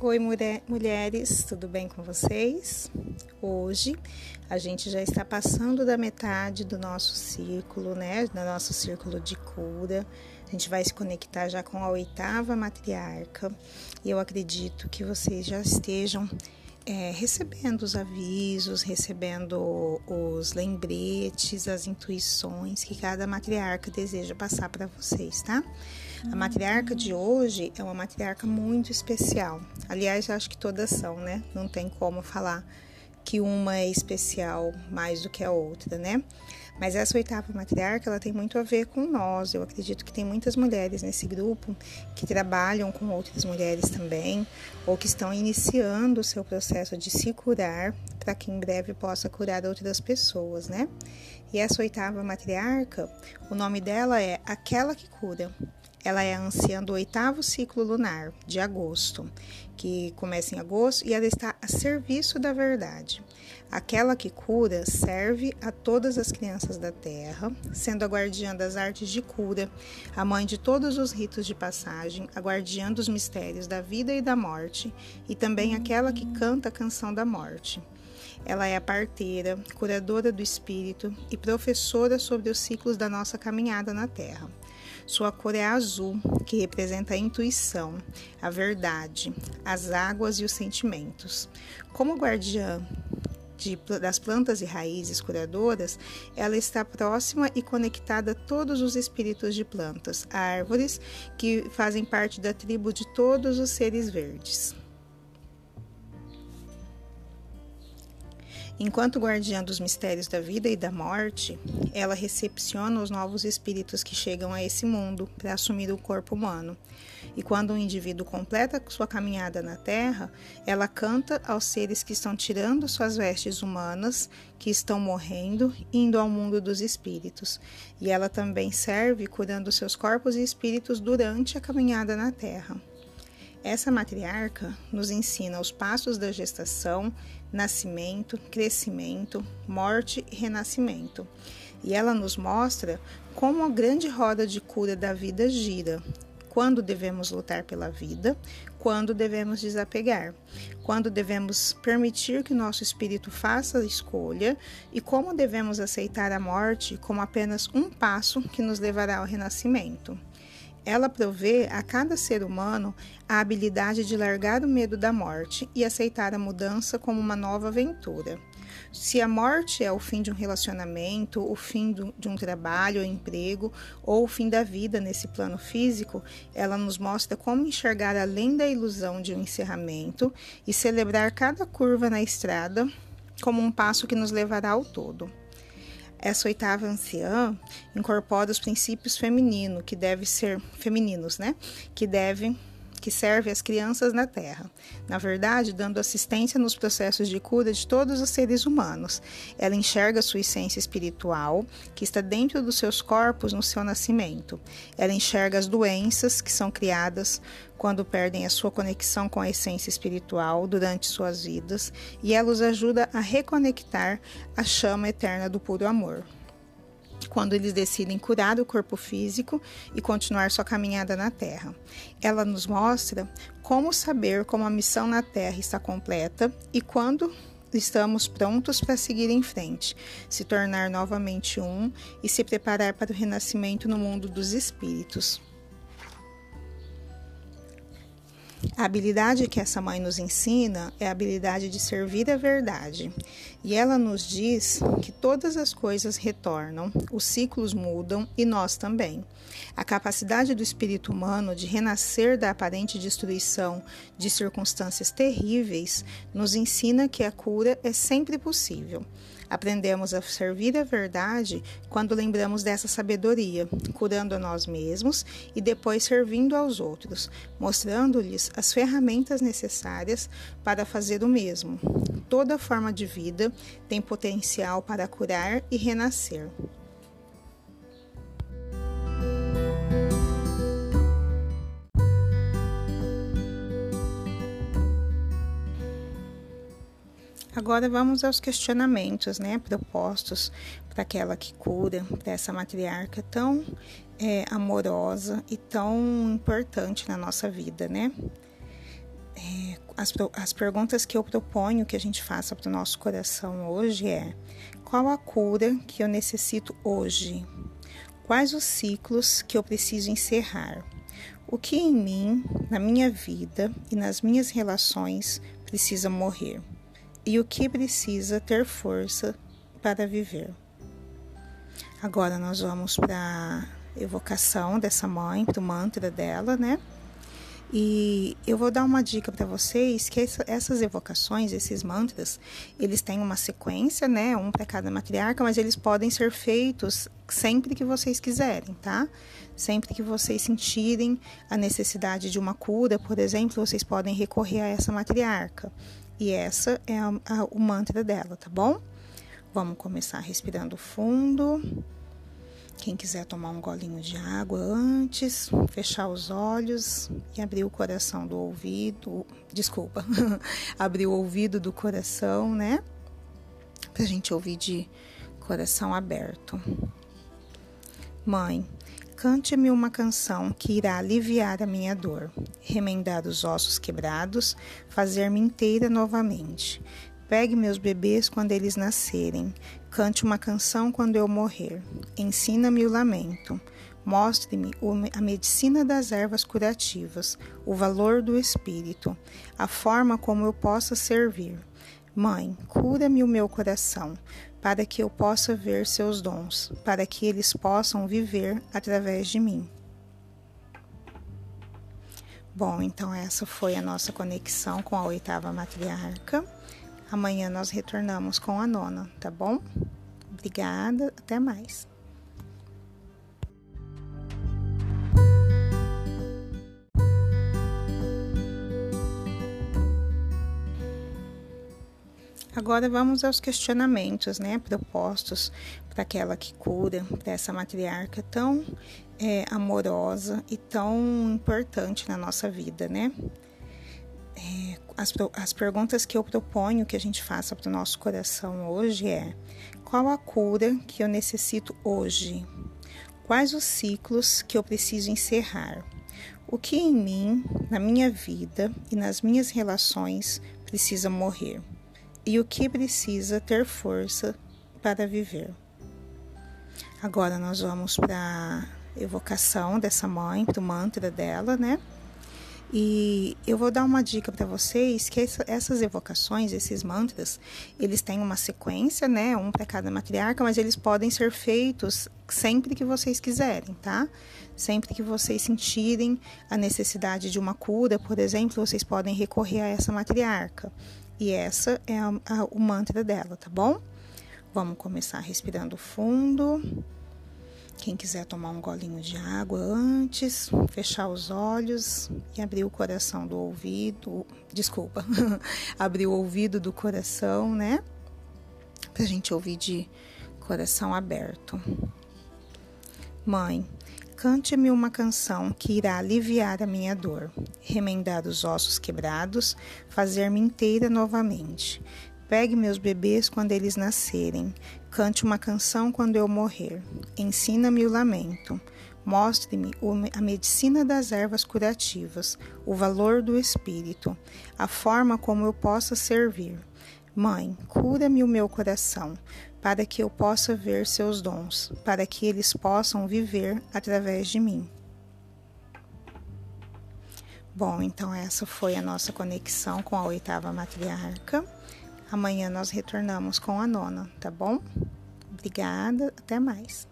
Oi, mulher, mulheres, tudo bem com vocês? Hoje a gente já está passando da metade do nosso círculo, né? Do nosso círculo de cura. A gente vai se conectar já com a oitava matriarca e eu acredito que vocês já estejam é, recebendo os avisos, recebendo os lembretes, as intuições que cada matriarca deseja passar para vocês, tá? A matriarca de hoje é uma matriarca muito especial. Aliás, acho que todas são, né? Não tem como falar que uma é especial mais do que a outra, né? Mas essa oitava matriarca, ela tem muito a ver com nós. Eu acredito que tem muitas mulheres nesse grupo que trabalham com outras mulheres também, ou que estão iniciando o seu processo de se curar, para que em breve possa curar outras pessoas, né? E essa oitava matriarca, o nome dela é Aquela que Cura. Ela é a anciã do oitavo ciclo lunar, de agosto, que começa em agosto e ela está a serviço da verdade. Aquela que cura serve a todas as crianças da terra, sendo a guardiã das artes de cura, a mãe de todos os ritos de passagem, a guardiã dos mistérios da vida e da morte, e também aquela que canta a canção da morte. Ela é a parteira, curadora do espírito e professora sobre os ciclos da nossa caminhada na Terra. Sua cor é azul, que representa a intuição, a verdade, as águas e os sentimentos. Como guardiã de, das plantas e raízes curadoras, ela está próxima e conectada a todos os espíritos de plantas, árvores que fazem parte da tribo de todos os seres verdes. Enquanto guardiã dos mistérios da vida e da morte, ela recepciona os novos espíritos que chegam a esse mundo para assumir o corpo humano. E quando um indivíduo completa sua caminhada na Terra, ela canta aos seres que estão tirando suas vestes humanas, que estão morrendo, indo ao mundo dos espíritos. E ela também serve curando seus corpos e espíritos durante a caminhada na Terra. Essa matriarca nos ensina os passos da gestação, nascimento, crescimento, morte e renascimento. E ela nos mostra como a grande roda de cura da vida gira. Quando devemos lutar pela vida, quando devemos desapegar, quando devemos permitir que nosso espírito faça a escolha e como devemos aceitar a morte como apenas um passo que nos levará ao renascimento. Ela provê a cada ser humano a habilidade de largar o medo da morte e aceitar a mudança como uma nova aventura. Se a morte é o fim de um relacionamento, o fim de um trabalho ou emprego, ou o fim da vida nesse plano físico, ela nos mostra como enxergar além da ilusão de um encerramento e celebrar cada curva na estrada como um passo que nos levará ao todo. Essa oitava anciã incorpora os princípios femininos, que devem ser femininos, né? Que devem que serve às crianças na Terra, na verdade, dando assistência nos processos de cura de todos os seres humanos. Ela enxerga sua essência espiritual, que está dentro dos seus corpos no seu nascimento. Ela enxerga as doenças que são criadas quando perdem a sua conexão com a essência espiritual durante suas vidas, e ela os ajuda a reconectar a chama eterna do puro amor quando eles decidem curar o corpo físico e continuar sua caminhada na Terra. Ela nos mostra como saber como a missão na Terra está completa e quando estamos prontos para seguir em frente, se tornar novamente um e se preparar para o renascimento no mundo dos espíritos. A habilidade que essa mãe nos ensina é a habilidade de servir a verdade. E ela nos diz que todas as coisas retornam, os ciclos mudam e nós também. A capacidade do espírito humano de renascer da aparente destruição de circunstâncias terríveis nos ensina que a cura é sempre possível. Aprendemos a servir a verdade quando lembramos dessa sabedoria, curando a nós mesmos e depois servindo aos outros, mostrando-lhes as ferramentas necessárias para fazer o mesmo. Toda forma de vida tem potencial para curar e renascer. Agora vamos aos questionamentos, né, propostos para aquela que cura, para essa matriarca tão é, amorosa e tão importante na nossa vida, né? É, as, as perguntas que eu proponho que a gente faça para o nosso coração hoje é: qual a cura que eu necessito hoje? Quais os ciclos que eu preciso encerrar? O que em mim, na minha vida e nas minhas relações precisa morrer? E o que precisa ter força para viver? Agora nós vamos para a evocação dessa mãe, para o mantra dela, né? E eu vou dar uma dica para vocês que essa, essas evocações, esses mantras, eles têm uma sequência, né? Um para cada matriarca, mas eles podem ser feitos sempre que vocês quiserem, tá? Sempre que vocês sentirem a necessidade de uma cura, por exemplo, vocês podem recorrer a essa matriarca. E essa é a, a, o mantra dela, tá bom? Vamos começar respirando fundo. Quem quiser tomar um golinho de água antes, fechar os olhos e abrir o coração do ouvido, desculpa, abrir o ouvido do coração, né? Pra gente ouvir de coração aberto. Mãe, cante-me uma canção que irá aliviar a minha dor, remendar os ossos quebrados, fazer-me inteira novamente. Pegue meus bebês quando eles nascerem, Cante uma canção quando eu morrer. Ensina-me o lamento. Mostre-me a medicina das ervas curativas, o valor do espírito, a forma como eu possa servir. Mãe, cura-me o meu coração, para que eu possa ver seus dons, para que eles possam viver através de mim. Bom, então essa foi a nossa conexão com a oitava matriarca. Amanhã nós retornamos com a nona, tá bom? Obrigada, até mais. Agora vamos aos questionamentos, né, propostos para aquela que cura, para essa matriarca tão é, amorosa e tão importante na nossa vida, né? É, as, as perguntas que eu proponho que a gente faça para o nosso coração hoje é: qual a cura que eu necessito hoje? Quais os ciclos que eu preciso encerrar? O que em mim, na minha vida e nas minhas relações precisa morrer? E o que precisa ter força para viver? Agora nós vamos para a evocação dessa mãe, para o mantra dela, né? E eu vou dar uma dica para vocês que essa, essas evocações, esses mantras, eles têm uma sequência, né? Um para cada matriarca, mas eles podem ser feitos sempre que vocês quiserem, tá? Sempre que vocês sentirem a necessidade de uma cura, por exemplo, vocês podem recorrer a essa matriarca. E essa é a, a, o mantra dela, tá bom? Vamos começar respirando fundo. Quem quiser tomar um golinho de água antes, fechar os olhos e abrir o coração do ouvido, desculpa, abrir o ouvido do coração, né? Pra gente ouvir de coração aberto. Mãe, cante-me uma canção que irá aliviar a minha dor, remendar os ossos quebrados, fazer-me inteira novamente. Pegue meus bebês quando eles nascerem, Cante uma canção quando eu morrer. Ensina-me o lamento. Mostre-me a medicina das ervas curativas, o valor do espírito, a forma como eu possa servir. Mãe, cura-me o meu coração, para que eu possa ver seus dons, para que eles possam viver através de mim. Bom, então essa foi a nossa conexão com a oitava matriarca. Amanhã nós retornamos com a nona, tá bom? Obrigada, até mais.